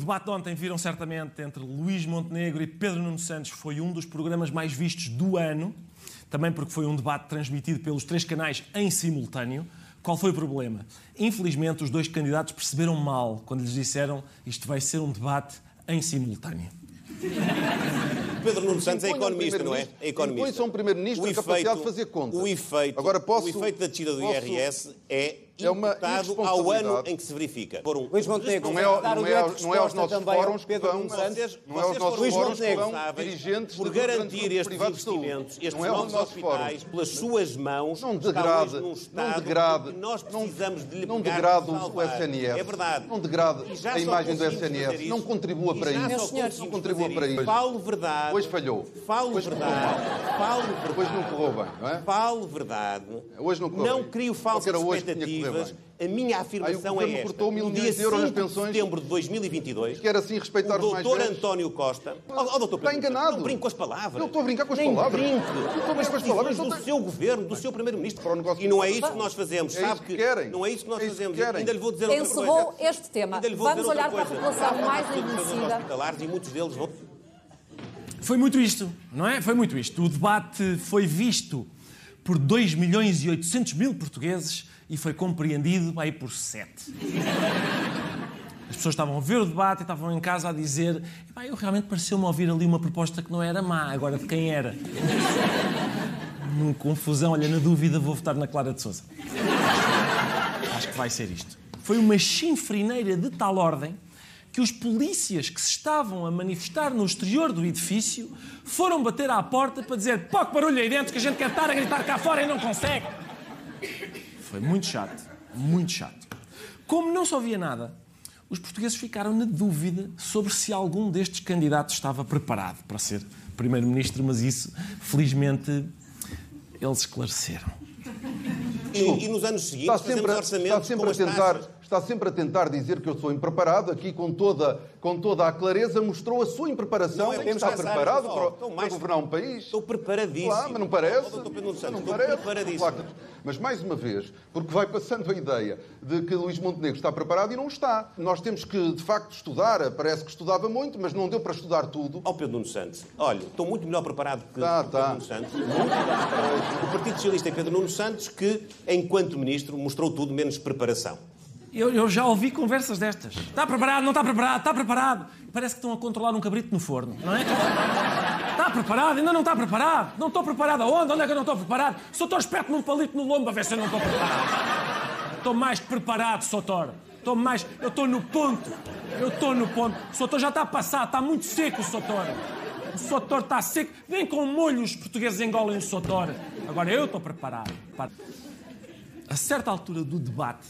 Debate de ontem viram certamente entre Luís Montenegro e Pedro Nuno Santos foi um dos programas mais vistos do ano, também porque foi um debate transmitido pelos três canais em simultâneo. Qual foi o problema? Infelizmente, os dois candidatos perceberam mal quando lhes disseram isto vai ser um debate em simultâneo. Pedro Nuno Santos é economista, não é? É economista. impõe-se a um primeiro-ministro a capacidade de fazer contas. O efeito, Agora posso- o efeito da descida do posso- IRS é É uma imputado ao ano em que se verifica. Foram Luís Montenegro, Não é, não, o é, não é aos nossos ao fóruns que vão. Vocês, não é aos nossos foram fóruns que vão dirigentes por garantir estes investimentos, estes Não é novos nossos hospitais, fóruns. pelas suas mãos, Não hoje num não que nós não- precisamos de lhe não degrade o. SNS. É verdade. Não degrade já a imagem do SNS. Não contribua para isso. não contribua para isso. Falo verdade. Hoje falhou. Falo Hoje verdade. Falo Depois não verdade. correu bem, não é? Falo verdade. Hoje não correu Não crio falsas que que que expectativas. A minha afirmação governo é esta. cortou mil no milhões dia de euros nas 5 de pensões. setembro de 2022, Que era assim respeitar o doutor velhos. António Costa... Oh, oh, doutor Está enganado. Não brinco com as palavras. Eu estou a brincar com as Nem palavras. brinco. Eu estou a com as brincar com as palavras. do tem- seu governo, do seu primeiro-ministro. E não é isso que nós fazemos. É Sabe que querem. Não é isso que nós É isso que fazemos. querem. Ainda lhe vou dizer outra Encerrou coisa. este tema. Vamos olhar para a população mais envelhecida. e muitos deles vão... Foi muito isto, não é? Foi muito isto. O debate foi visto por 2 milhões e 800 mil portugueses e foi compreendido aí por 7. As pessoas estavam a ver o debate e estavam em casa a dizer "Epá, eu realmente pareceu-me ouvir ali uma proposta que não era má, agora de quem era? Numa confusão, olha, na dúvida vou votar na Clara de Sousa. Acho que vai ser isto. Foi uma chinfrineira de tal ordem que os polícias que se estavam a manifestar no exterior do edifício foram bater à porta para dizer pouco barulho aí dentro que a gente quer estar a gritar cá fora e não consegue. Foi muito chato, muito chato. Como não se ouvia nada, os portugueses ficaram na dúvida sobre se algum destes candidatos estava preparado para ser primeiro-ministro, mas isso, felizmente, eles esclareceram. E, e nos anos seguintes Está sempre, fazemos a- orçamentos está, sempre com a as tentar, taxas. Está sempre a tentar dizer que eu sou impreparado. Aqui, com toda, com toda a clareza, mostrou a sua impreparação. Não é pensar, preparado para, Estou para mais- governar um país. Estou preparadíssimo. Claro, mas não parece. Oh, Santos, não estou parece. preparadíssimo. Claro Mas, mais uma vez, porque vai passando a ideia de que Luís Montenegro está preparado e não está. Nós temos que, de facto, estudar. Parece que estudava muito, mas não deu para estudar tudo. Ao Pedro Nuno Santos. Olha, estou muito melhor preparado que Tá, Pedro tá. Nuno Santos. O Partido Socialista é Pedro Nuno Santos que, enquanto ministro, mostrou tudo menos preparação. Eu, eu já ouvi conversas destas. Está preparado, não está preparado, está preparado. Parece que estão a controlar um cabrito no forno, não é? Está preparado, ainda não está preparado. Não estou preparado aonde? Onde é que eu não estou preparado? Soutor, espete-me um palito no lombo a ver se eu não estou preparado. Estou mais preparado, Soutor. Estou mais... Eu estou no ponto. Eu estou no ponto. O Soutor já está a passar, está muito seco o Soutor. O Soutor está seco. Vem com molho, os portugueses engolem o Soutor. Agora eu estou preparado. A certa altura do debate,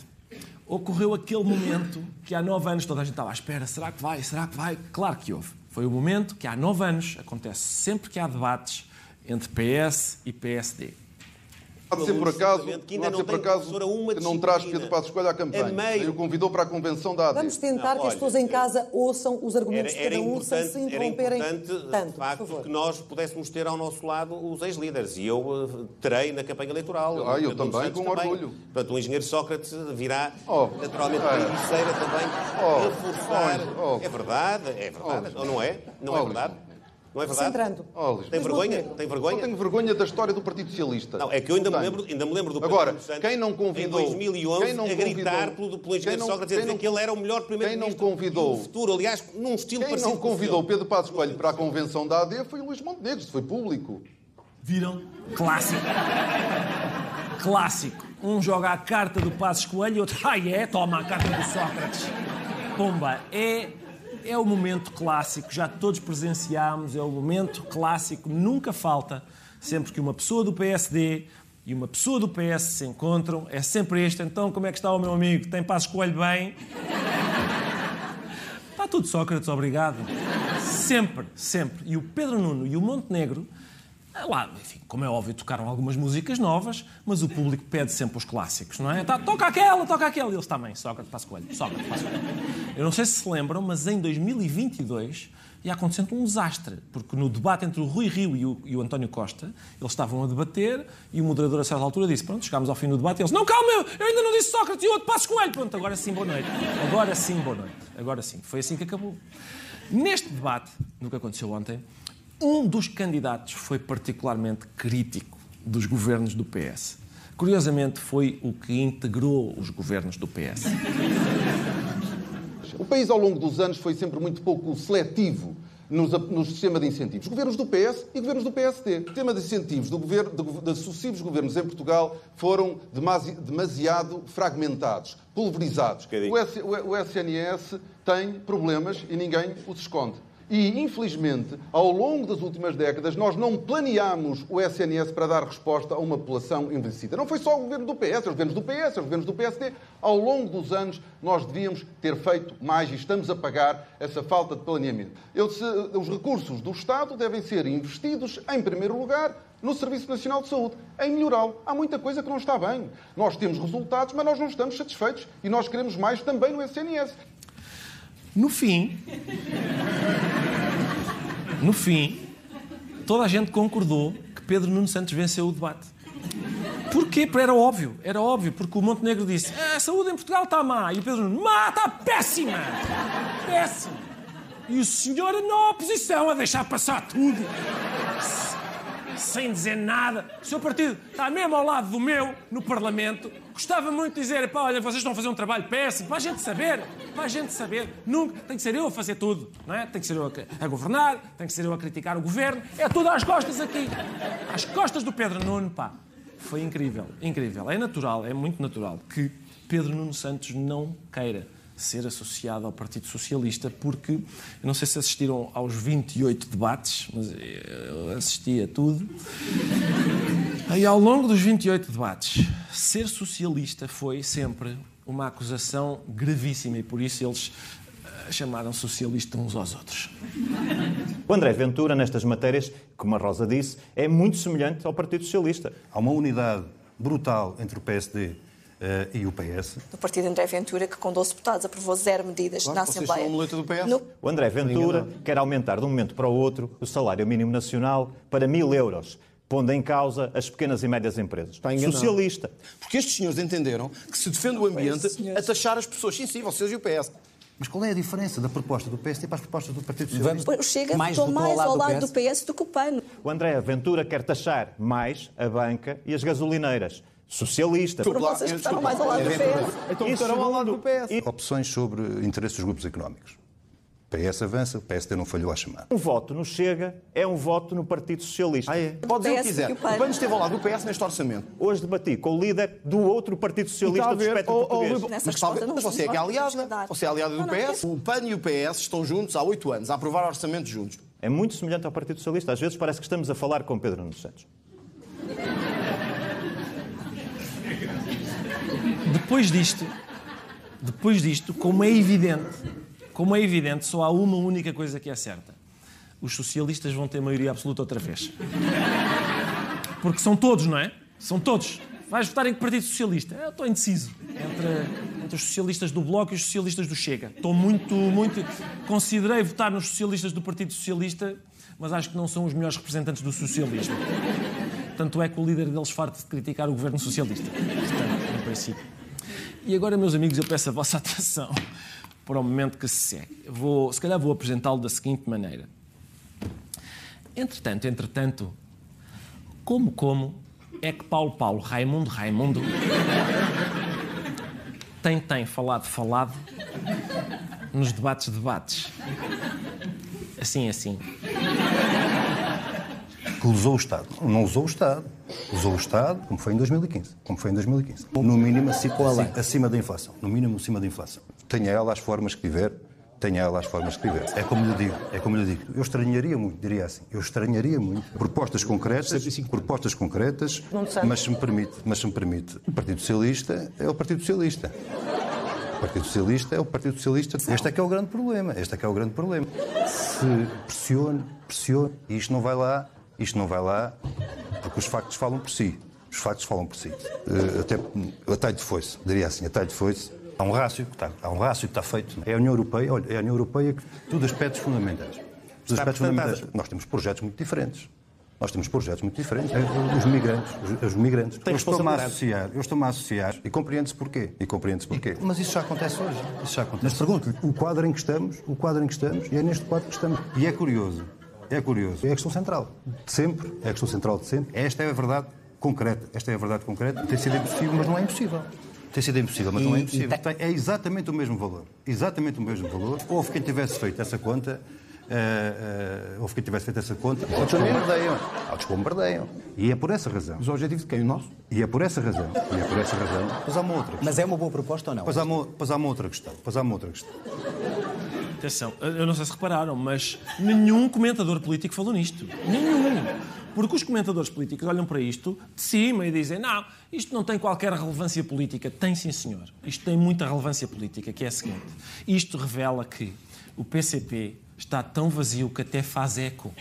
ocorreu aquele momento que há nove anos toda a gente estava à espera. Será que vai? Será que vai? Claro que houve. Foi o momento que há nove anos acontece sempre que há debates entre PS e PSD. Há de ser por acaso, Que não ainda de não por acaso que não traz. Pedro Passos Coelho à campanha. A meio- Nem o convidou para a convenção da AD. Vamos tentar Não, que as pessoas em casa ouçam os Era, argumentos de era cada um sem se era interromperem importante tanto, de facto, que nós pudéssemos ter ao nosso lado os ex-líderes. E eu eh, terei na campanha eleitoral. Ah, eu também, Santos com orgulho. Portanto, o engenheiro Sócrates virá Oh, naturalmente é. para a Ericeira também Oh, reforçar. oh, oh. É verdade, é verdade. Oh, Ou não é? Não é oh, verdade? Não é verdade? Oh, Tem vergonha? Tem Não vergonha? tenho vergonha da história do Partido Socialista. Não, é que eu ainda me, lembro, ainda me lembro do Agora, Santos quem não convidou, em 2011 quem não a gritar convidou- pelo, pelo engenheiro quem não- Sócrates a quem dizer não- que ele era o melhor quem primeiro-ministro não convidou- do futuro. Aliás, num estilo Quem parecido não com o convidou. Pedro Passos Coelho para a convenção da AD foi o Luís Montenegro. Isso foi público. Viram? Clássico. Clássico. Um joga a carta do Passos Coelho e outro, ah, é? Toma a carta do Sócrates. Pomba. É é o momento clássico, já todos presenciámos, é o momento clássico, nunca falta, sempre que uma pessoa do PSD e uma pessoa do PS se encontram, é sempre este. Então, como é que está o meu amigo? Tem passo escolho bem? Está tudo, Sócrates, obrigado. Sempre, sempre. E o Pedro Nuno e o Montenegro, lá, enfim, como é óbvio, tocaram algumas músicas novas, mas o público pede sempre os clássicos, não é? Tá, toca aquela, toca aquela. E eles também, Sócrates, passo coelho, Sócrates, passo coelho. Eu não sei se se lembram, mas em 2022 ia acontecendo um desastre, porque no debate entre o Rui Rio e o, e o António Costa, eles estavam a debater e o moderador a certa altura disse, pronto, chegámos ao fim do debate e eles, não, calma, eu, eu ainda não disse Sócrates e o outro passo coelho. Pronto, agora sim, boa noite. Agora sim, boa noite. Agora sim. Foi assim que acabou. Neste debate, no que aconteceu ontem, um dos candidatos foi particularmente crítico dos governos do PS. Curiosamente, foi o que integrou os governos do PS. O país, ao longo dos anos, foi sempre muito pouco seletivo no, sistema de incentivos. Governos do PS e governos do PSD. O sistema de incentivos do governo, de, de sucessivos governos em Portugal foram demasi, demasiado fragmentados, pulverizados. O, S, o, o SNS tem problemas e ninguém os esconde. E, infelizmente, ao longo das últimas décadas, nós não planeámos o SNS para dar resposta a uma população envelhecida. Não foi só o governo do PS, os governos do PS, os governos do PSD. Ao longo dos anos, nós devíamos ter feito mais e estamos a pagar essa falta de planeamento. Eu, se, os recursos do Estado devem ser investidos, em primeiro lugar, no Serviço Nacional de Saúde, em melhorá-lo. Há muita coisa que não está bem. Nós temos resultados, mas nós não estamos satisfeitos e nós queremos mais também no SNS. No fim, no fim, toda a gente concordou que Pedro Nuno Santos venceu o debate. Porquê? Porque era óbvio, era óbvio, porque o Montenegro disse a saúde em Portugal está má, e o Pedro Nuno, má, está péssima, péssima. E o senhor na oposição a deixar passar tudo sem dizer nada. O seu partido está mesmo ao lado do meu, no Parlamento. Gostava muito de dizer, pá, olha, vocês estão a fazer um trabalho péssimo, para a gente saber, para a gente saber. Nunca, tem que ser eu a fazer tudo, não é? Tem que ser eu a, a governar, tem que ser eu a criticar o governo. É tudo às costas aqui. Às costas do Pedro Nuno, pá. Foi incrível, incrível. É natural, é muito natural que Pedro Nuno Santos não queira ser associado ao Partido Socialista, porque eu não sei se assistiram aos 28 debates, mas eu assisti a tudo. E ao longo dos 28 debates, ser socialista foi sempre uma acusação gravíssima e por isso eles eh, chamaram socialista uns aos outros. O André Ventura, nestas matérias, como a Rosa disse, é muito semelhante ao Partido Socialista. Há uma unidade brutal entre o PSD Uh, e o PS. Do partido André Ventura, que com 12 deputados aprovou zero medidas claro, na Assembleia. do PS. No... O André Ventura quer aumentar de um momento para o outro o salário mínimo nacional para mil euros pondo em causa as pequenas e médias empresas. Está Socialista. Porque estes senhores entenderam que se defende o ambiente a taxar as pessoas. Sim, sim, vocês e o PS. Mas qual é a diferença da proposta do PSD para as propostas do Partido Socialista? O Chega mais votou mais ao lado do PS. do PS do que o PAN. O André Ventura quer taxar mais a banca e as gasolineiras socialista. Por vocês votaram mais ao lado do PS. Então votaram ao lado do PS. Opções sobre interesses dos grupos económicos. O PS avança, o PSD não falhou a chamar. Um voto no Chega é um voto no Partido Socialista. Ah, é? Pode dizer o que quiser. O PAN esteve ao lado do PS neste orçamento. Hoje debati com o líder do outro Partido Socialista do espectro oh, português. mas, talvez, mas você é, é aliada. Você é aliada do PS. O PAN e o PS estão juntos há oito anos a aprovar orçamentos juntos. É muito semelhante ao Partido Socialista. Às vezes parece que estamos a falar com Pedro Nuno Santos. Depois disto, depois disto, como é evidente, como é evidente, só há uma única coisa que é certa. Os socialistas vão ter maioria absoluta outra vez. Porque são todos, não é? São todos. Vais votar em que Partido Socialista? Eu estou indeciso entre, entre os socialistas do Bloco e os socialistas do Chega. Estou muito, muito... Considerei votar nos socialistas do Partido Socialista, mas acho que não são os melhores representantes do socialismo. Tanto é que o líder deles farta de criticar o governo socialista. Portanto, no princípio. E agora, meus amigos, eu peço a vossa atenção para o momento que se segue. Vou, se calhar vou apresentá-lo da seguinte maneira. Entretanto, entretanto, como, como é que Paulo Paulo, Raimundo, Raimundo, tem, tem falado, falado nos debates, debates. Assim, assim que usou o Estado. Não usou o Estado. Usou o Estado, como foi em 2015. Como foi em 2015. No mínimo acima, acima da inflação. No mínimo acima da inflação. Tenha ela as formas que tiver, tenha ela as formas de escrever. É como lhe digo, é como lhe digo. Eu estranharia muito, diria assim, eu estranharia muito propostas concretas, propostas concretas, mas se me permite, mas se me permite, o Partido Socialista é o Partido Socialista. O Partido Socialista é o Partido Socialista. Este é que é o grande problema. Este é que é o grande problema. Se pressione, pressione, e isto não vai lá, isto não vai lá, porque os factos falam por si. Os factos falam por si. Uh, até a talho de foice, diria assim, a talho de foice. Há um rácio que está, há um rácio que está feito. É a União Europeia, olha, é a União Europeia que tudo aspectos fundamentais. Os aspectos fundamentais. Nós temos projetos muito diferentes. Nós temos projetos muito diferentes. Os migrantes, os, os migrantes. Tem eu estou-me a associar, eu estou-me a associar e compreende-se porquê. E compreende-se porquê. Mas isso já acontece hoje. Isso já acontece. Mas pergunto-lhe, o quadro em que estamos, o quadro em que estamos, e é neste quadro que estamos. E é curioso, é curioso. É a questão central. De sempre, é a questão central de sempre. Esta é a verdade concreta. Esta é a verdade concreta. Tem sido impossível, mas não é impossível. Tem sido impossível, mas e, não é impossível. Tem, é exatamente o mesmo valor. Exatamente o mesmo valor. Houve quem tivesse feito essa conta Uh, uh, houve quem tivesse feito essa conta. Outros bombardeiam. Outros bombardeiam. E é por essa razão. Os objetivos de quem? O nosso? E é por essa razão. E é por essa razão. Pois há uma outra questão. Mas é uma boa proposta ou não? Pois há uma, pois há uma outra questão. Pois há uma outra questão. Atenção, eu não sei se repararam, mas nenhum comentador político falou nisto. Nenhum. Porque os comentadores políticos olham para isto de cima e dizem: não, isto não tem qualquer relevância política. Tem sim, senhor. Isto tem muita relevância política, que é a seguinte: isto revela que o PCP está tão vazio que até faz eco. É?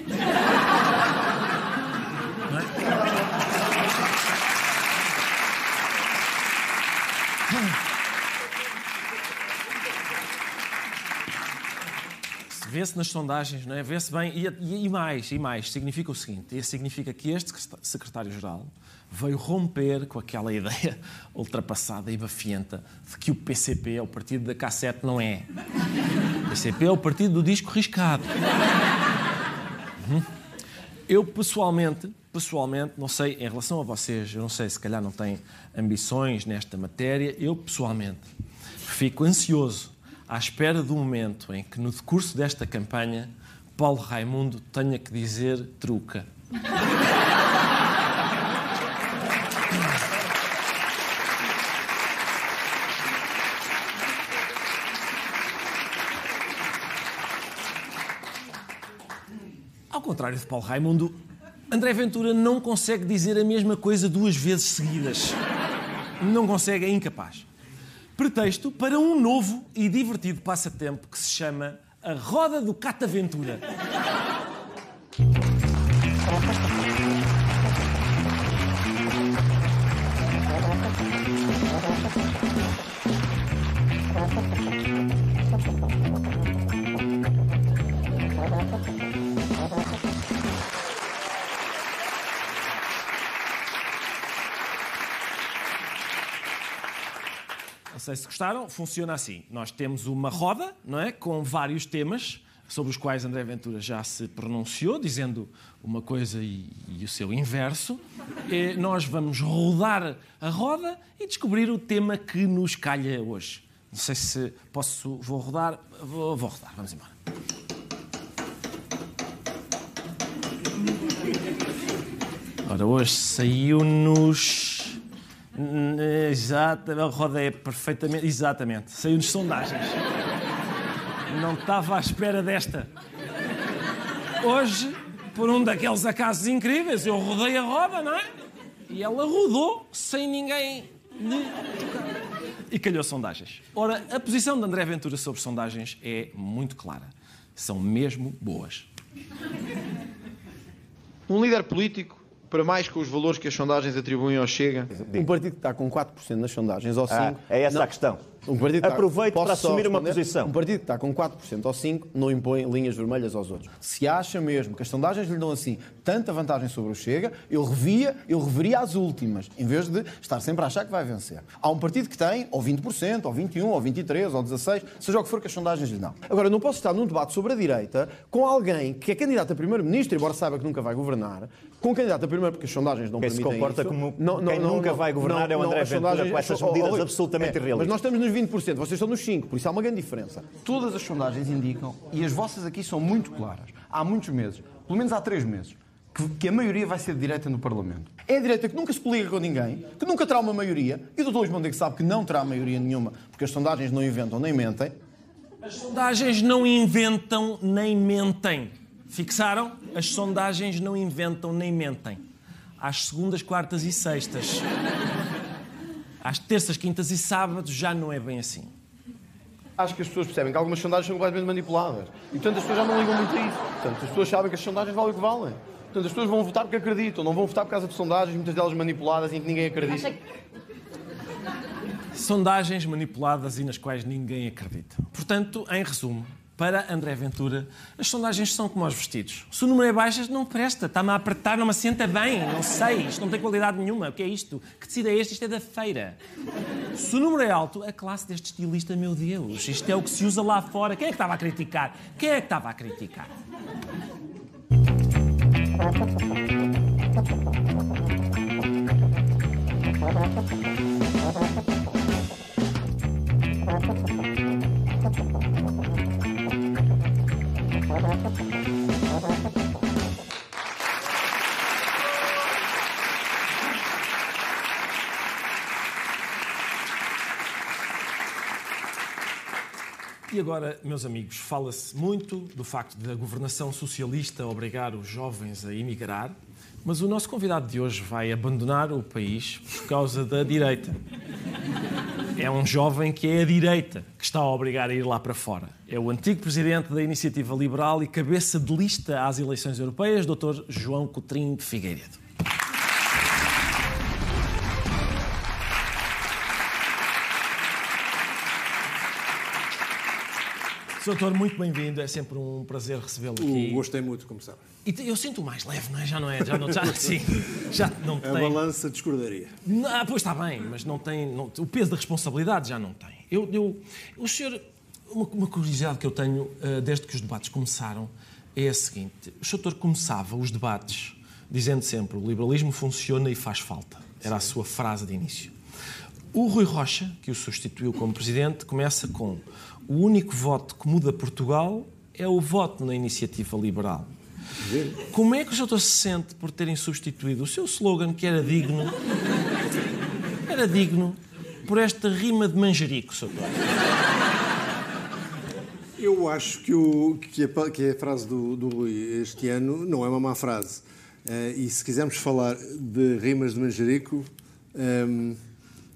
Vê-se nas sondagens, não é? Vê-se bem. E, e, mais, e mais. Significa o seguinte: significa que este secretário-geral veio romper com aquela ideia ultrapassada e bafienta de que o PCP é o partido da cassete. Não é. O PCP é o partido do disco riscado. Uhum. Eu, pessoalmente, pessoalmente, não sei, em relação a vocês, eu não sei, se calhar não têm ambições nesta matéria, eu, pessoalmente, fico ansioso à espera do momento em que, no decurso desta campanha, Paulo Raimundo tenha que dizer truca. Ao contrário de Paulo Raimundo, André Ventura não consegue dizer a mesma coisa duas vezes seguidas. Não consegue, é incapaz pretexto para um novo e divertido passatempo que se chama a Roda do Cataventura. Sei se gostaram, funciona assim. Nós temos uma roda, não é? Com vários temas sobre os quais André Ventura já se pronunciou, dizendo uma coisa e, e o seu inverso. E nós vamos rodar a roda e descobrir o tema que nos calha hoje. Não sei se posso. Vou rodar. Vou, vou rodar, vamos embora. Ora, hoje saiu-nos Exato, a roda é perfeitamente. Exatamente, saiu nos sondagens. Não estava à espera desta. Hoje, por um daqueles acasos incríveis, eu rodei a roda, não é? E ela rodou sem ninguém lhe tocar. E calhou sondagens. Ora, a posição de André Ventura sobre sondagens é muito clara. São mesmo boas. Um líder político para mais com os valores que as sondagens atribuem ao Chega? Um partido que está com 4% nas sondagens ou 5%. Ah, é essa não, a questão. Um partido Aproveite para assumir uma posição. Um partido que está com 4% ou 5% não impõe linhas vermelhas aos outros. Se acha mesmo que as sondagens lhe dão assim tanta vantagem sobre o Chega, eu revia, eu reveria as últimas, em vez de estar sempre a achar que vai vencer. Há um partido que tem ou 20%, ou 21%, ou 23%, ou 16%, seja o que for que as sondagens lhe dão. Agora, eu não posso estar num debate sobre a direita com alguém que é candidato a primeiro-ministro, embora saiba que nunca vai governar, com candidato a primeiro, porque as sondagens não quem permitem se comporta isso. como não, não, quem não, nunca vai governar é o André Ventura com essas medidas absolutamente é, irrealistas. Mas nós estamos nos 20%, vocês estão nos 5%, por isso há uma grande diferença. Todas as sondagens indicam, e as vossas aqui são muito claras, há muitos meses, pelo menos há três meses, que, que a maioria vai ser de direita no Parlamento. É a direita que nunca se coliga com ninguém, que nunca terá uma maioria, e o Dr. Luís Mondego sabe que não terá maioria nenhuma, porque as sondagens não inventam nem mentem, As sondagens não inventam nem mentem. Fixaram? As sondagens não inventam nem mentem. Às segundas, quartas e sextas. Às terças, quintas e sábados já não é bem assim. Acho que as pessoas percebem que algumas sondagens são completamente manipuladas. E, portanto, as pessoas já não ligam muito a isso. Portanto, as pessoas sabem que as sondagens valem o que valem. Portanto, as pessoas vão votar porque acreditam, não vão votar por causa de sondagens, muitas delas manipuladas, em que ninguém acredita. Sondagens manipuladas e nas quais ninguém acredita. Portanto, em resumo, para André Ventura, as sondagens são como aos vestidos. Se o número é baixo, não presta. Está-me a apertar, não me assenta bem. Não sei. Isto não tem qualidade nenhuma. O que é isto? Que tecido é este? Isto é da feira. Se o número é alto, a classe deste estilista, meu Deus, isto é o que se usa lá fora. Quem é que estava a criticar? Quem é que estava a criticar? E agora, meus amigos, fala-se muito do facto da governação socialista obrigar os jovens a emigrar, mas o nosso convidado de hoje vai abandonar o país por causa da direita. É um jovem que é a direita que está a obrigar a ir lá para fora. É o antigo presidente da Iniciativa Liberal e cabeça de lista às eleições europeias, Dr. João Coutrinho de Figueiredo. Doutor, muito bem-vindo. É sempre um prazer recebê-lo aqui. Gostei muito, como sabe. E eu sinto mais leve, não é? Já não é? Já não, já, sim, já não A tem. balança discordaria. Ah, pois está bem, mas não tem. não- o peso da responsabilidade já não tem. Eu, eu- o senhor. Uma, uma curiosidade que eu tenho ah, desde que os debates começaram é a seguinte: o senhor começava os debates dizendo sempre o liberalismo funciona e faz falta. Era a sua frase de início. O Rui Rocha, que o substituiu como presidente, começa com o único voto que muda Portugal é o voto na iniciativa liberal. Como é que o doutor se sente por terem substituído o seu slogan, que era digno, era digno, por esta rima de manjerico, doutor? Eu acho que, o, que, a, que a frase do, do Rui este ano não é uma má frase. Eh, e se quisermos falar de rimas de manjerico, ehm,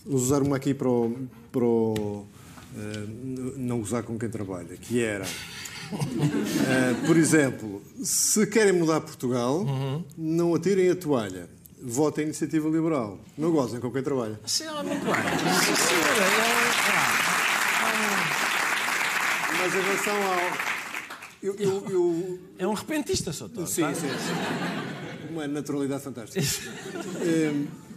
vou usar uma aqui para o, para o, n- não gozar com quem trabalha, que era, eh, por exemplo, se querem mudar Portugal, não atirem a toalha. Votem a iniciativa liberal. Não gozem com quem trabalha. Sim, ah, muito bem. Sim, senhora. É, Mas em relação ao. Eu, eu- eu- é um repentista, doutor. Sim, tá? sim, sim. Uma naturalidade fantástica.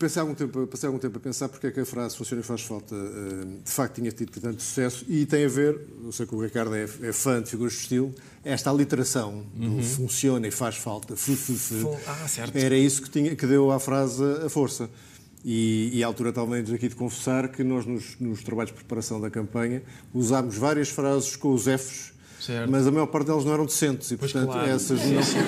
Pensei algum tempo, passei algum tempo a pensar porque é que a frase funciona e faz falta em, de facto tinha tido tanto sucesso e tem a ver, eu sei que o Ricardo é, é fã de figuras de estilo, esta aliteração do Uhum. funciona e faz falta, fu, fu, Fu- ah, certo. era isso que, tinha, que deu à frase a força. E, e à altura talvez aqui de confessar que nós nos, nos trabalhos de preparação da campanha usámos várias frases com os Fs, Certo. mas a maior parte delas não eram decentes e Pois portanto claro. essas não, sim.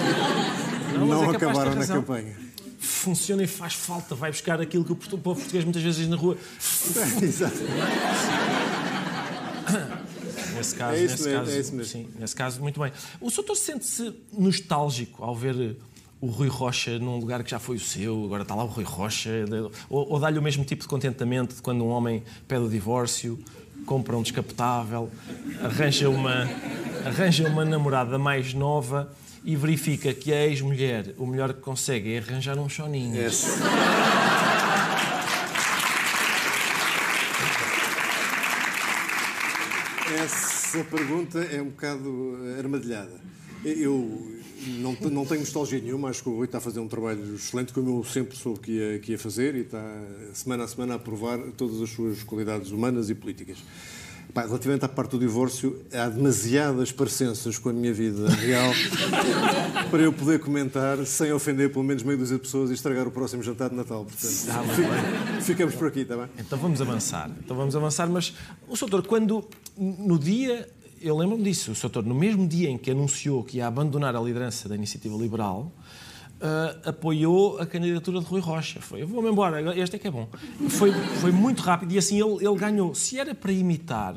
não, mas é acabaram na campanha. Funciona e faz falta. Vai buscar aquilo que o povo português muitas vezes diz na rua. Exato. Nesse caso, É nesse mesmo, caso, é mesmo. sim, nesse caso, muito bem. O doutor sente-se nostálgico ao ver o Rui Rocha num lugar que já foi o seu, agora está lá o Rui Rocha, ou, ou dá-lhe o mesmo tipo de contentamento de quando um homem pede o divórcio, compra um descapotável, arranja uma, arranja uma namorada mais nova e verifica que a ex-mulher o melhor que consegue é arranjar um choninho. Essa pergunta é um bocado armadilhada. Eu não, não tenho nostalgia nenhuma, acho que o Rui está a fazer um trabalho excelente, como eu sempre soube que ia, que ia fazer, e está semana a semana a provar todas as suas qualidades humanas e políticas. Pá, relativamente à parte do divórcio, há demasiadas parecenças com a minha vida real para eu poder comentar sem ofender pelo menos meio dúzia de pessoas e estragar o próximo jantar de Natal. Portanto, bem. ficamos por aqui, está bem? Então vamos avançar. Então vamos avançar, mas o doutor, quando no dia, eu lembro-me disso, o doutor, no mesmo dia em que anunciou que ia abandonar a liderança da Iniciativa Liberal, ah, apoiou a candidatura de Rui Rocha. Foi, eu vou-me embora, este é que é bom. Foi, foi muito rápido e assim ele, ele ganhou. Se era para imitar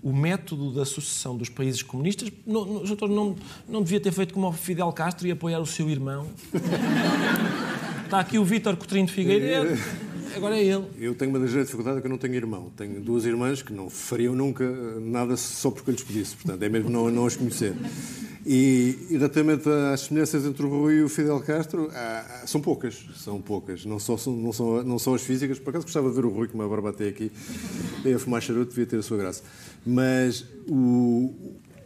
o método da sucessão dos países comunistas, não, doutor, não, não devia ter feito como o Fidel Castro e apoiar o seu irmão. Está aqui o Vítor Coutinho de Figueiredo, agora é ele. Eu tenho uma das grandes dificuldades é que eu não tenho irmão. Tenho duas irmãs que não fariam nunca nada só porque eu lhes pedisse. Portanto, é mesmo não, não as conhecer. E, relativamente às semelhanças entre o Rui e o Fidel Castro, são poucas. São poucas. Não só, não, são, não são as físicas. Por acaso gostava de ver o Rui com uma barba até aqui. A fumar charuto devia ter a sua graça. Mas o,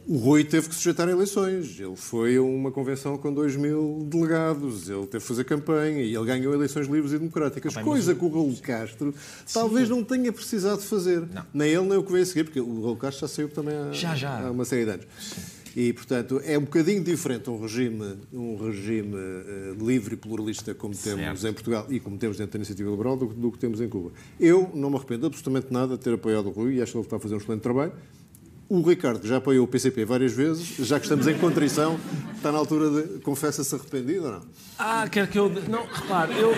o Rui teve que sujeitar a eleições. Ele foi a uma convenção com 2 mil delegados. Ele teve que fazer campanha e ele ganhou eleições livres e democráticas. Ah, coisa que o Raul Castro Sim. talvez não tenha precisado fazer. Não. Nem ele, nem o que veio a seguir, porque o Raul Castro já saiu também há, já, já. há uma série de anos. Sim. E, portanto, é um bocadinho diferente um regime, um regime uh, livre e pluralista como certo. temos em Portugal e como temos dentro da iniciativa liberal do, do, que temos em Cuba. Eu não me arrependo absolutamente nada de ter apoiado o Rui e acho que ele está a fazer um excelente trabalho. O Ricardo já apoiou o PCP várias vezes, já que estamos em contrição, está na altura de. Confessa-se arrependido ou não? Ah, quer que eu. Não, repare, eu.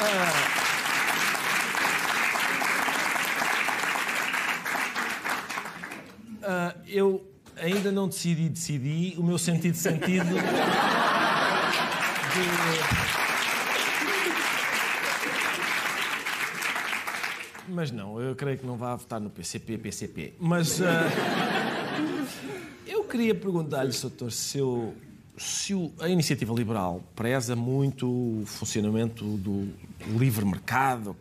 Ah... Uh, eu ainda não decidi, decidi o meu sentido sentido. De... Mas não, eu creio que não vai votar no PCP, PCP. Mas uh, eu queria perguntar-lhe, doutor, se, eu, se o, a iniciativa liberal preza muito o funcionamento do livre mercado,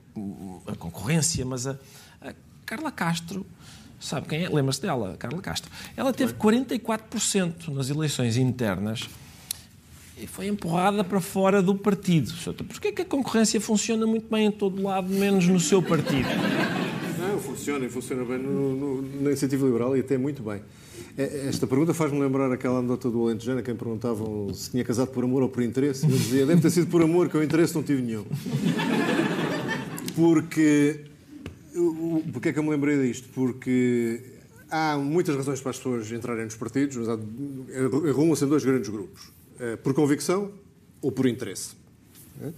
a concorrência, mas a, a Carla Castro Sabe quem é? Lembra-se dela, Carla Castro. Ela teve 44% nas eleições internas foi empurrada para fora do partido. Porquê que a concorrência funciona muito bem em todo lado, menos no seu partido? Não, funciona e funciona bem no, no, iniciativa liberal e até muito bem. É, esta pergunta faz-me lembrar aquela anedota do Alentejano, a quem perguntavam se tinha casado por amor ou por interesse. Eu dizia, deve ter sido por amor, que o interesse não tive nenhum. Porque Porquê é que eu me lembrei disto? Porque há muitas razões para as pessoas entrarem nos partidos, mas arrumam-se em dois grandes grupos. Eh, por convicção ou por interesse. Eh?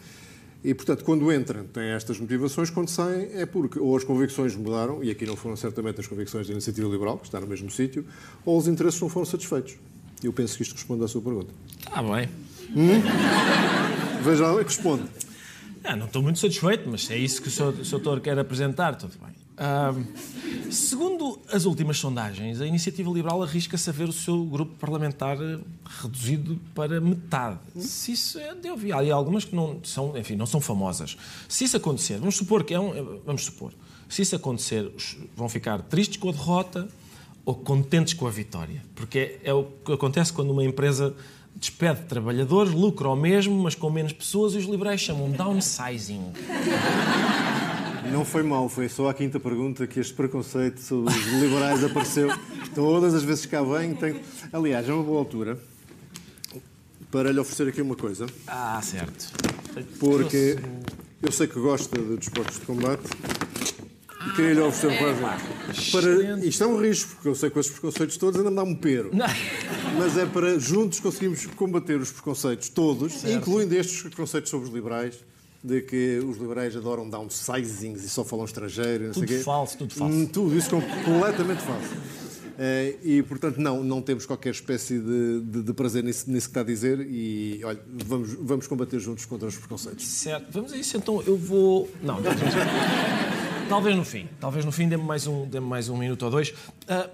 E, portanto, quando entram, têm estas motivações, quando saem, é porque ou as convicções mudaram, e aqui não foram certamente as convicções da iniciativa liberal, que está no mesmo sítio, ou os interesses não foram satisfeitos. Eu penso que isto responde à sua pergunta. Está bem. Hum? Veja lá, responde. Ah, não estou muito satisfeito, mas é isso que o Sr. Doutor quer apresentar, tudo bem. Segundo as últimas sondagens, a Iniciativa Liberal arrisca-se a ver o seu grupo parlamentar reduzido para metade. Se isso é, eu vi ali algumas que não são, enfim, não são famosas. Se isso acontecer, vamos supor que é um, vamos supor, se isso acontecer, vão ficar tristes com a derrota ou contentes com a vitória, porque é, é o que acontece quando uma empresa despede trabalhadores, lucra ao mesmo, mas com menos pessoas, e os liberais chamam downsizing. Não foi mal, foi só a quinta pergunta que este preconceito sobre os liberais apareceu. Todas as vezes que cá vem, tenho... Aliás, é uma boa altura para lhe oferecer aqui uma coisa. Ah, certo. Porque eu sei que gosta de desportos de combate e queria lhe oferecer uma coisa. Para... Isto é um risco, porque eu sei que com esses preconceitos todos ainda me dá um pero. Não mas é para juntos conseguirmos combater os preconceitos todos, certo. incluindo estes preconceitos sobre os liberais, de que os liberais adoram downsizings e só falam estrangeiro. Tudo falso, tudo falso. Hum, tudo isso completamente falso. Uh, e, portanto, não, não temos qualquer espécie de, de, de prazer nisso, nisso, que está a dizer e, olha, vamos, vamos combater juntos contra os preconceitos. Certo, vamos a isso. Então, eu vou... Não, talvez no fim. Talvez no fim dê-me mais, um, dê mais um minuto ou dois. Uh,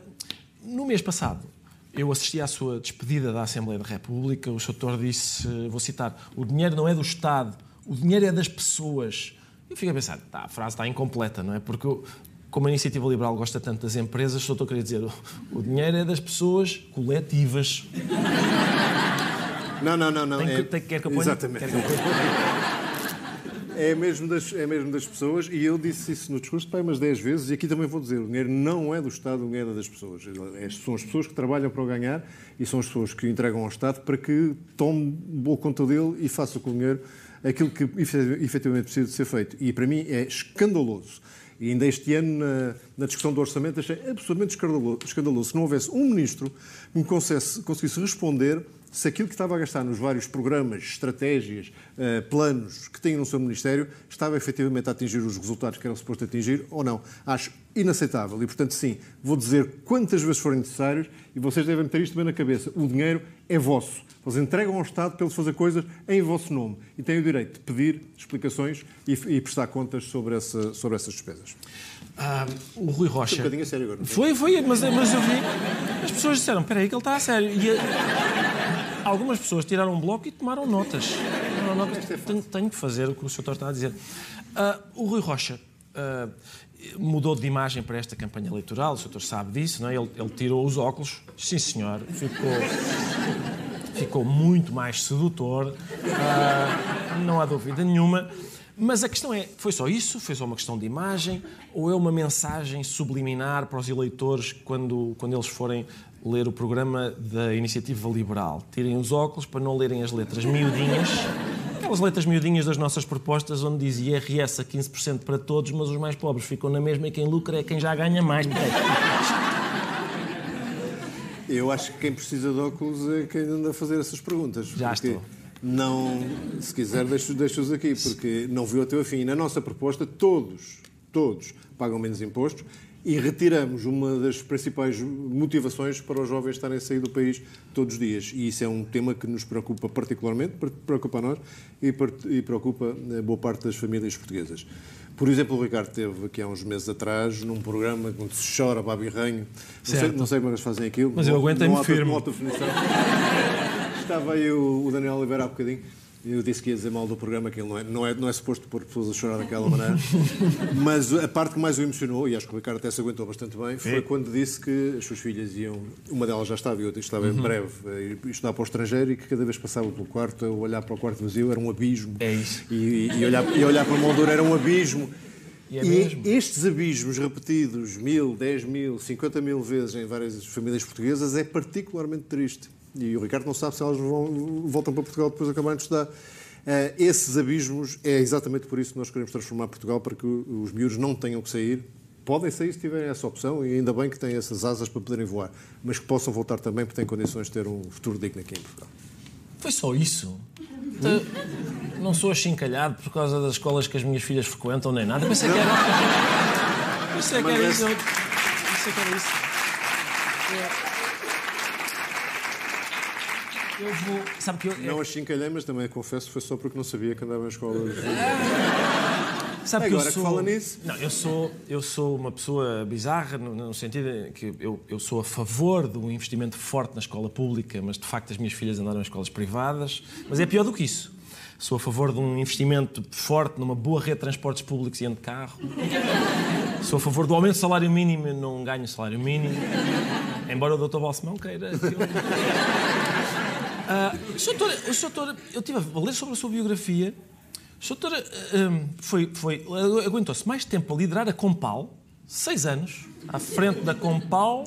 no mês passado, eu assisti à sua despedida da Assembleia da República. O Soutor disse, vou citar, o dinheiro não é do Estado, o dinheiro é das pessoas. Eu fiquei a pensar, tá, a frase está incompleta, não é? Porque como a Iniciativa Liberal gosta tanto das empresas, o Soutor queria dizer, o dinheiro é das pessoas coletivas. Não, não, não. não. Tem que, é... tem, quer que eu ponha? Exatamente. Quer que eu ponha? É mesmo, das, é mesmo das pessoas, e eu disse isso no discurso pai umas 10 vezes, e aqui também vou dizer: o dinheiro não é do Estado, o dinheiro é das pessoas. É, são as pessoas que trabalham para o ganhar e são as pessoas que entregam ao Estado para que tome boa conta dele e faça com o dinheiro aquilo que efetivamente precisa de ser feito. E para mim é escandaloso. E ainda este ano, na, na, discussão do orçamento, achei absolutamente escandaloso, se não houvesse um ministro que me conseguisse responder se aquilo que estava a gastar nos vários programas, estratégias, eh, planos que tem no seu Ministério estava efetivamente a atingir os resultados que era suposto atingir ou não. Acho inaceitável e, portanto, sim, vou dizer quantas vezes forem necessárias e vocês devem ter isto bem na cabeça. O dinheiro é vosso. Vocês entregam ao Estado para ele fazer coisas em vosso nome e têm o direito de pedir explicações e, e prestar contas sobre, essa, sobre essas despesas. Ah, o Rui Rocha. Um bocadinho a sério agora. Foi, foi, mas, mas eu vi. As pessoas disseram: espera aí, que ele está a sério. E a- algumas pessoas tiraram um bloco e tomaram notas. Tomaram notas. Tenho, tenho que fazer o que o Sr. está a dizer. Ah, o Rui Rocha ah, mudou de imagem para esta campanha eleitoral, o Sr. sabe disso, não é? Ele, ele tirou os óculos, sim senhor, ficou. Ficou muito mais sedutor, ah, não há dúvida nenhuma. Mas a questão é, foi só isso? Foi só uma questão de imagem? Ou é uma mensagem subliminar para os eleitores quando, quando eles forem ler o programa da Iniciativa Liberal? Tirem os óculos para não lerem as letras miudinhas, aquelas letras miudinhas das nossas propostas onde diz IRS a 15% para todos, mas os mais pobres ficam na mesma e quem lucra é quem já ganha mais. Eu acho que quem precisa de óculos é quem anda a fazer essas perguntas. Já porque estou. Não, se quiser, deixo- deixo-os aqui, porque não viu até o fim. Na nossa proposta, todos, todos pagam menos impostos e retiramos uma das principais motivações para os jovens estarem a sair do país todos os dias. E isso é um tema que nos preocupa particularmente, pre- preocupa a nós e, preocupa eh, boa parte das famílias portuguesas. Por exemplo, o Ricardo esteve aqui há uns meses atrás num programa onde se chora babirranho. Não sei, não sei como é eles fazem aquilo. Mas eu aguentei-me firme. definição. Estava aí o, o Daniel Oliveira há bocadinho. Eu disse que ia dizer mal do programa, que ele não é, não é, não é suposto pôr pessoas a chorar daquela maneira. Mas a parte que mais o emocionou, e acho que o Ricardo até se aguentou bastante bem, foi É. quando disse que as suas filhas iam. Uma delas já estava e outra estava em Uhum. breve a estudar para o estrangeiro e que cada vez que passava pelo quarto, a olhar para o quarto vazio, era um abismo. É isso. E, e, olhar, e olhar para a moldura era um abismo. E é mesmo. estes abismos repetidos mil, dez mil, cinquenta mil vezes em várias famílias portuguesas é particularmente triste. E o Ricardo não sabe se elas vão, voltam para Portugal depois de acabarem de estudar. Eh, esses abismos é exatamente por isso que nós queremos transformar Portugal para que os miúdos não tenham que sair. Podem sair se tiverem essa opção e ainda bem que têm essas asas para poderem voar, mas que possam voltar também porque têm condições de ter um futuro digno aqui em Portugal. Foi só isso. Te- Não sou achincalhado por causa das escolas que as minhas filhas frequentam nem nada. Pensei que era. Pensei que era isso. Pensei que era isso. Eu vou. Sabe que eu. Não achincalhei, mas também confesso que foi só porque não sabia que andava em escolas. Sabe que Agora eu que sou... fala nisso. Não, eu sou, eu sou uma pessoa bizarra no, no sentido que eu, eu sou a favor do investimento forte na escola pública, mas de facto as minhas filhas andaram em escolas privadas. Mas é pior do que isso. Sou a favor de um investimento forte numa boa rede de transportes públicos e ando de carro. Sou a favor do aumento do salário mínimo, eu não ganho salário mínimo. Embora o Dr. Balsemão queira. que eu- Ah, Sr. Doutor, o Sr. Doutor, eu estive a ler sobre a sua biografia. O Sr. Doutor ah, hum, foi, foi, aguentou-se mais tempo a liderar a Compal, seis anos, à frente da Compal,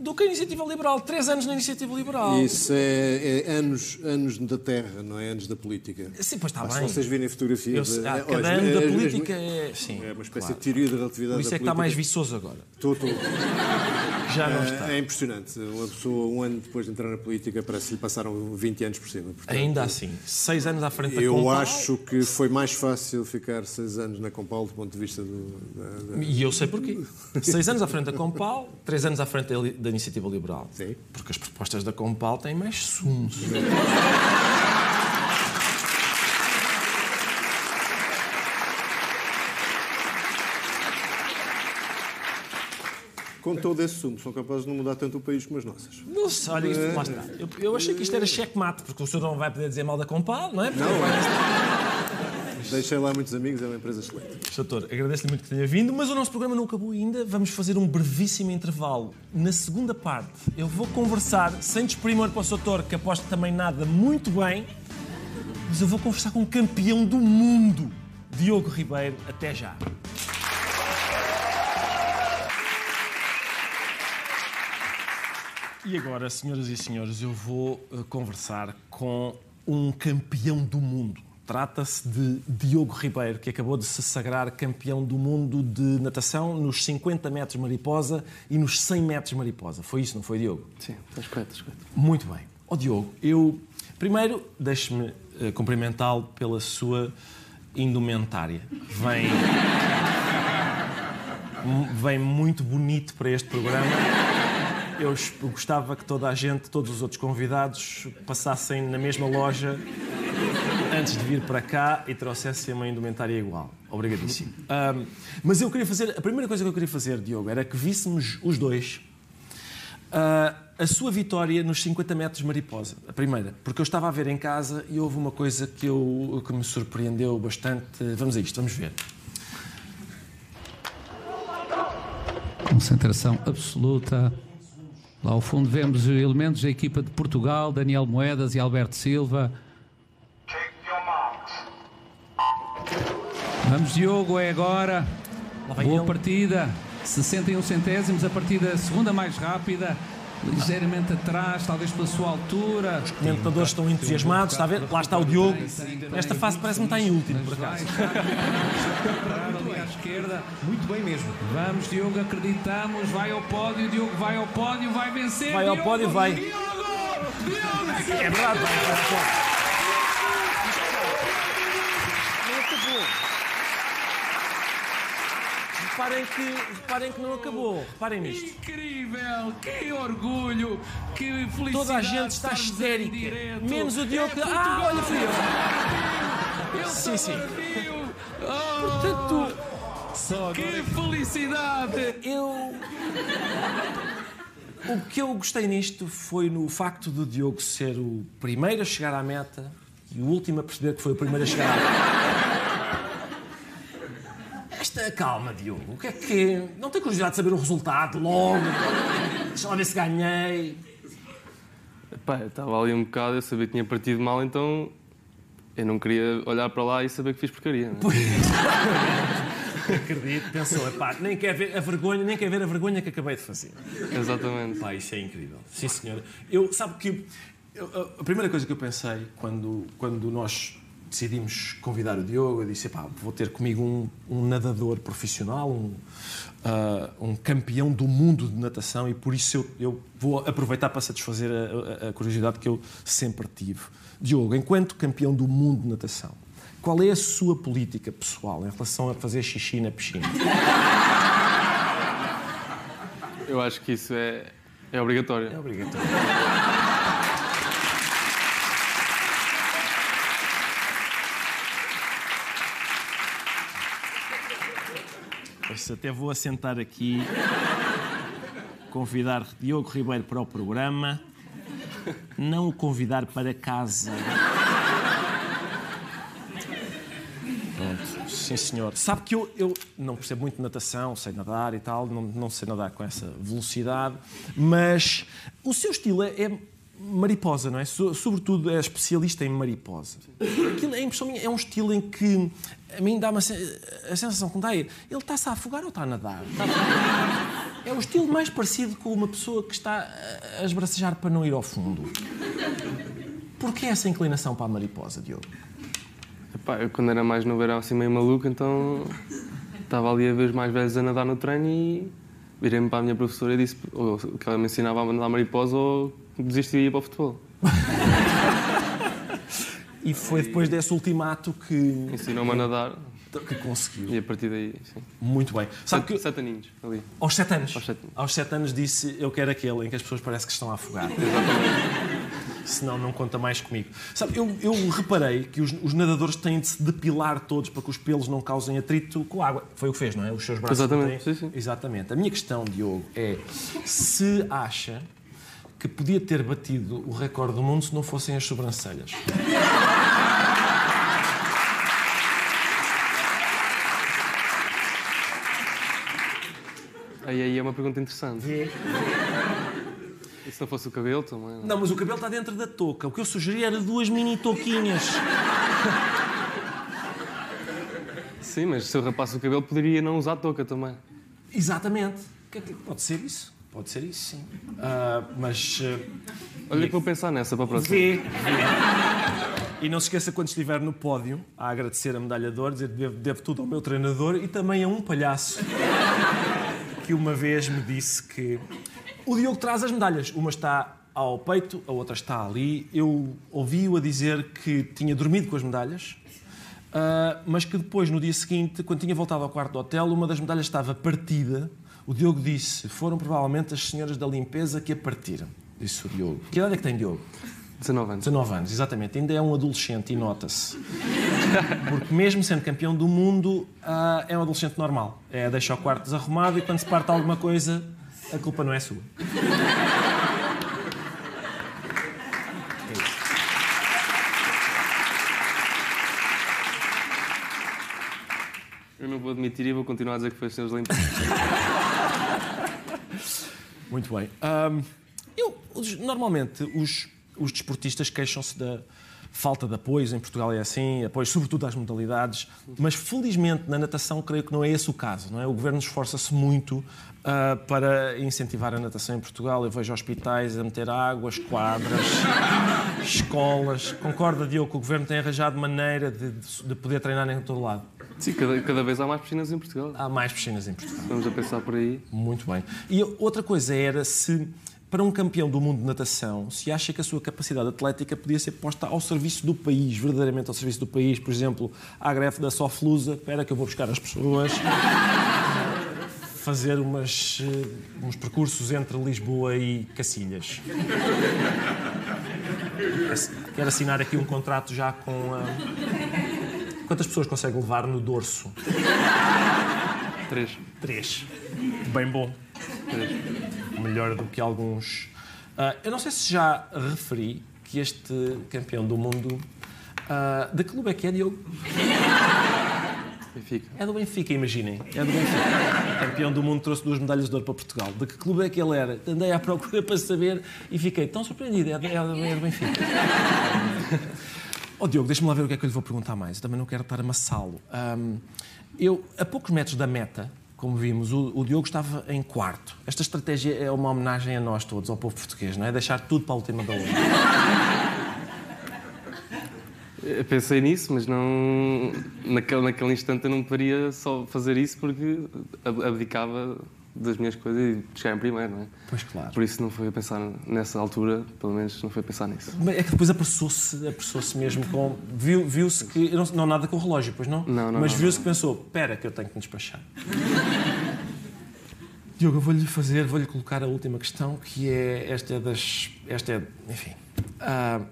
do que a Iniciativa Liberal. Três anos na Iniciativa Liberal. Isso é, é anos, anos da terra, não é anos da política. Sim, pois está Mas bem. Se vocês virem fotografias. Eu- ah, é, cada olha, ano da é- é- política é. Sim, É uma espécie claro. de teoria da relatividade Por isso é que está mais viçoso agora. Estou, estou. Já não É- está. É impressionante. Uma pessoa, um ano depois de entrar na política, parece que lhe passaram 20 anos por cima. Portanto, Ainda assim, seis anos à frente da Eu Compal. acho que foi mais fácil ficar seis anos na Compal do ponto de vista do. da- da- E eu sei porquê. Seis anos à frente da Compal, três anos à frente da, da Iniciativa Liberal. Sim. Porque as propostas da Compal têm mais sumos. Com todo esse sumo, são capazes de não mudar tanto o país como as nossas. Não sei, olha, isto, lá está. Eu, eu achei que isto era checkmate, porque o senhor não vai poder dizer mal da Compal, não é? Porque Não, vai- Deixei lá muitos amigos, é uma empresa excelente. Doutor, agradeço-lhe muito que tenha vindo, mas o nosso programa não acabou ainda. Vamos fazer um brevíssimo intervalo. Na segunda parte, eu vou conversar, sem desprimor para o doutor, que aposto também nada muito bem, mas eu vou conversar com o campeão do mundo, Diogo Ribeiro. Até já. E agora, senhoras e senhores, eu vou eh, conversar com um campeão do mundo. Trata-se de Diogo Ribeiro, que acabou de se sagrar campeão do mundo de natação nos 50 metros mariposa e nos 100 metros mariposa. Foi isso, não foi, Diogo? Sim, estás correto, estás correto. Muito bem. Ó Diogo, eu primeiro deixe-me uh, cumprimentá-lo pela sua indumentária. Vem vem muito bonito para este programa. Eu gostava que toda a gente, todos os outros convidados, passassem na mesma loja antes de vir para cá e trouxessem uma indumentária igual. Obrigadíssimo. Um, mas eu queria fazer. A primeira coisa que eu queria fazer, Diogo, era que víssemos os dois uh, a sua vitória nos 50 metros mariposa. A primeira. Porque eu estava a ver em casa e houve uma coisa que, eu, que me surpreendeu bastante. Vamos a isto, vamos ver. Concentração absoluta. Lá ao fundo vemos elementos da equipa de Portugal, Daniel Moedas e Alberto Silva. Vamos, Diogo, é agora. Boa partida. 61 centésimos, a partida segunda mais rápida ligeiramente atrás, talvez pela sua altura. Os comentadores estão entusiasmados, está a ver? Lá está o Diogo. Nesta fase parece-me estar em último, por acaso. à esquerda. Muito bem mesmo. Vamos, Diogo, acreditamos. Vai ao pódio, Diogo vai ao pódio, vai vencer. Vai ao Diogo, pódio, vai. Diogo, Diogo, É verdade, vai ao pódio. Reparem que, reparem que não acabou. Reparem nisto. Incrível! Que orgulho! Que felicidade! Toda a gente está histérica. Menos o Diogo. que- ah, olha, fui eu. Sim, sim. Portanto, que felicidade! Eu. O que eu gostei nisto foi no facto do Diogo ser o primeiro a chegar à meta e o último a perceber que foi o primeiro a chegar à meta. Calma, Diogo. O que é que. Não tem curiosidade de saber o resultado logo? Deixa lá ver se ganhei. Pá, estava ali um bocado, eu sabia que tinha partido mal, então eu não queria olhar para lá e saber que fiz porcaria. Não é? Acredito, pensou, epá, nem quer ver a vergonha, nem quer ver a vergonha que acabei de fazer. Exatamente. Pá, isso é incrível. Sim, senhora. Eu, sabe que eu- a primeira coisa que eu pensei quando, quando nós decidimos convidar o Diogo, eu disse, vou ter comigo um, um nadador profissional, um, ah, um campeão do mundo de natação e por isso eu, eu vou aproveitar para satisfazer a, a- a curiosidade que eu sempre tive. Diogo, enquanto campeão do mundo de natação, qual é a sua política pessoal em relação a fazer xixi na piscina? Eu acho que isso é, é obrigatório. É obrigatório. Pois até vou assentar aqui, convidar Diogo Ribeiro para o programa, não o convidar para casa. Pronto, sim senhor. Sabe que eu, eu não percebo muito natação, sei nadar e tal, não, não sei nadar com essa velocidade, mas o seu estilo é, é mariposa, não é? So- Sobretudo é especialista em mariposa. Aquilo, a impressão minha é um estilo em que a mim dá uma a sensação que me dá é, ele está-se a afogar ou está a nadar? Está a? É o estilo mais parecido com uma pessoa que está a- a esbracejar para não ir ao fundo. Porquê essa inclinação para a mariposa, Diogo? Epá, eu quando era mais novo era assim meio maluco, então estava ali a ver os mais velhos a nadar no treino e virei-me para a minha professora e disse ou que ela me ensinava a nadar mariposa ou desisti e ia para o futebol. E foi depois desse ultimato que. Ensinou-me a nadar. Que conseguiu. E a partir daí, sim. Muito bem. Sabe Sete, sete aninhos, ali. Aos sete anos? Aos sete. Aos sete anos disse eu quero aquele em que as pessoas parecem que estão a afogar. Senão não conta mais comigo. Sabe, eu, eu reparei que os, os nadadores têm de se depilar todos para que os pelos não causem atrito com a água. Foi o que fez, não é? Os seus braços Exatamente, têm- Exatamente. A minha questão, Diogo, é se acha que podia ter batido o recorde do mundo se não fossem as sobrancelhas. Aí, aí é uma pergunta interessante. E se não fosse o cabelo também? Não, mas o cabelo está dentro da touca. O que eu sugeri era duas mini touquinhas. Sim, mas se eu rapasse o cabelo poderia não usar touca também. Exatamente. Que é que- Pode ser isso. Pode ser isso, sim. Ah, mas. ah, Olha que vou pensar nessa para a próxima. Vê, vê. E não se esqueça, quando estiver no pódio, a agradecer a medalha de ouro, dizer devo, devo tudo ao meu treinador e também a um palhaço que uma vez me disse que o Diogo traz as medalhas. Uma está ao peito, a outra está ali. Eu ouvi-o a dizer que tinha dormido com as medalhas, uh, mas que depois, no dia seguinte, quando tinha voltado ao quarto do hotel, uma das medalhas estava partida. O Diogo disse: foram provavelmente as senhoras da limpeza que a partiram. Disse o Diogo. Que idade é que tem, Diogo? 19 anos. 19 anos, exatamente. Ainda é um adolescente e nota-se. Porque mesmo sendo campeão do mundo, uh, é um adolescente normal. É, deixa o quarto desarrumado e quando se parte alguma coisa, a culpa não é sua. Eu não vou admitir e vou continuar a dizer que foi os seus limpos. Muito bem. Um, eu, normalmente, os, os desportistas queixam-se da falta de apoios. Em Portugal é assim, apoio sobretudo às modalidades. Mas, felizmente, na natação, creio que não é esse o caso. Não é? O governo esforça-se muito uh, para incentivar a natação em Portugal. Eu vejo hospitais a meter águas, quadras, escolas. Concorda, Diogo, que o governo tem arranjado maneira de, de poder treinar em todo lado? Sim, cada, cada, vez há mais piscinas em Portugal. Há mais piscinas em Portugal. Vamos a pensar por aí. Muito bem. E outra coisa era se, para um campeão do mundo de natação, se acha que a sua capacidade atlética podia ser posta ao serviço do país, verdadeiramente ao serviço do país. Por exemplo, à greve da Soflusa, espera que eu vou buscar as pessoas. fazer umas, eh, uns percursos entre Lisboa e Cacilhas. Quero assinar aqui um contrato já com a Quantas pessoas consegue levar no dorso? Três. Três. Bem bom. Três. Melhor do que alguns. Uh, eu não sei se já referi que este campeão do mundo. Uh, de que clube é que é, Diogo? Benfica. É do Benfica, imaginem. É do Benfica. campeão do mundo trouxe duas medalhas de ouro para Portugal. De que clube é que ele era? Andei à procura para saber e fiquei tão surpreendido. É do, é do Benfica. Oh, Diogo, deixa-me lá ver o que é que eu lhe vou perguntar mais. Eu também não quero estar a amassá-lo. Um, eu, a poucos metros da meta, como vimos, o, o, Diogo estava em quarto. Esta estratégia é uma homenagem a nós todos, ao povo português, não é? Deixar tudo para a última da hora. Pensei nisso, mas não. Naquele, naquele instante eu não poderia só fazer isso porque abdicava das minhas coisas e chegar em primeiro, não é? Pois claro. Por isso não foi a pensar nessa altura, pelo menos não foi a pensar nisso. É que depois apressou-se apressou mesmo com. Viu-se viu que. Não, não nada com o relógio, pois não? Não, não. Mas viu-se que pensou: espera, que eu tenho que me despachar. Diogo, eu vou-lhe fazer, vou-lhe colocar a última questão, que é esta é das. Esta é. Enfim. Uh,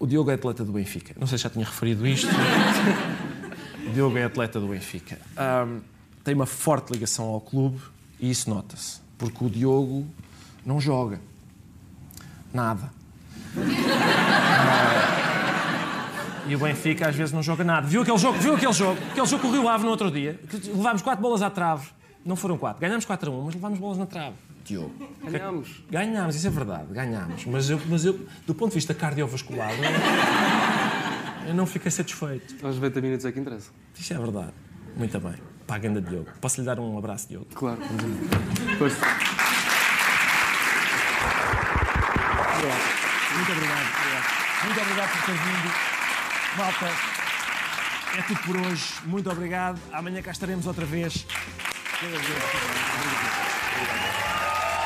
o Diogo é atleta do Benfica. Não sei se já tinha referido isto. o Diogo é atleta do Benfica. Uh, tem uma forte ligação ao clube e isso nota-se. Porque o Diogo não joga. Nada. E o Benfica às vezes não joga nada. Viu aquele jogo? Viu aquele jogo? Aquele jogo com o Rio Ave no outro dia? Levámos quatro bolas à trave. Não foram quatro. Ganhámos 4 a 1, mas levámos bolas na trave. Diogo. Ganhámos. Ganhámos, isso é verdade. Ganhámos. Mas eu, mas eu do ponto de vista cardiovascular, eu, eu não fiquei satisfeito. Aos 90 minutos é que interessa. Isso é verdade. Muito bem para a ganda Diogo. Posso lhe dar um abraço, Diogo? Claro. Pois. Muito obrigado. Muito obrigado por ter vindo. Malta, é tudo por hoje. Muito obrigado. Amanhã cá estaremos outra vez. Obrigado.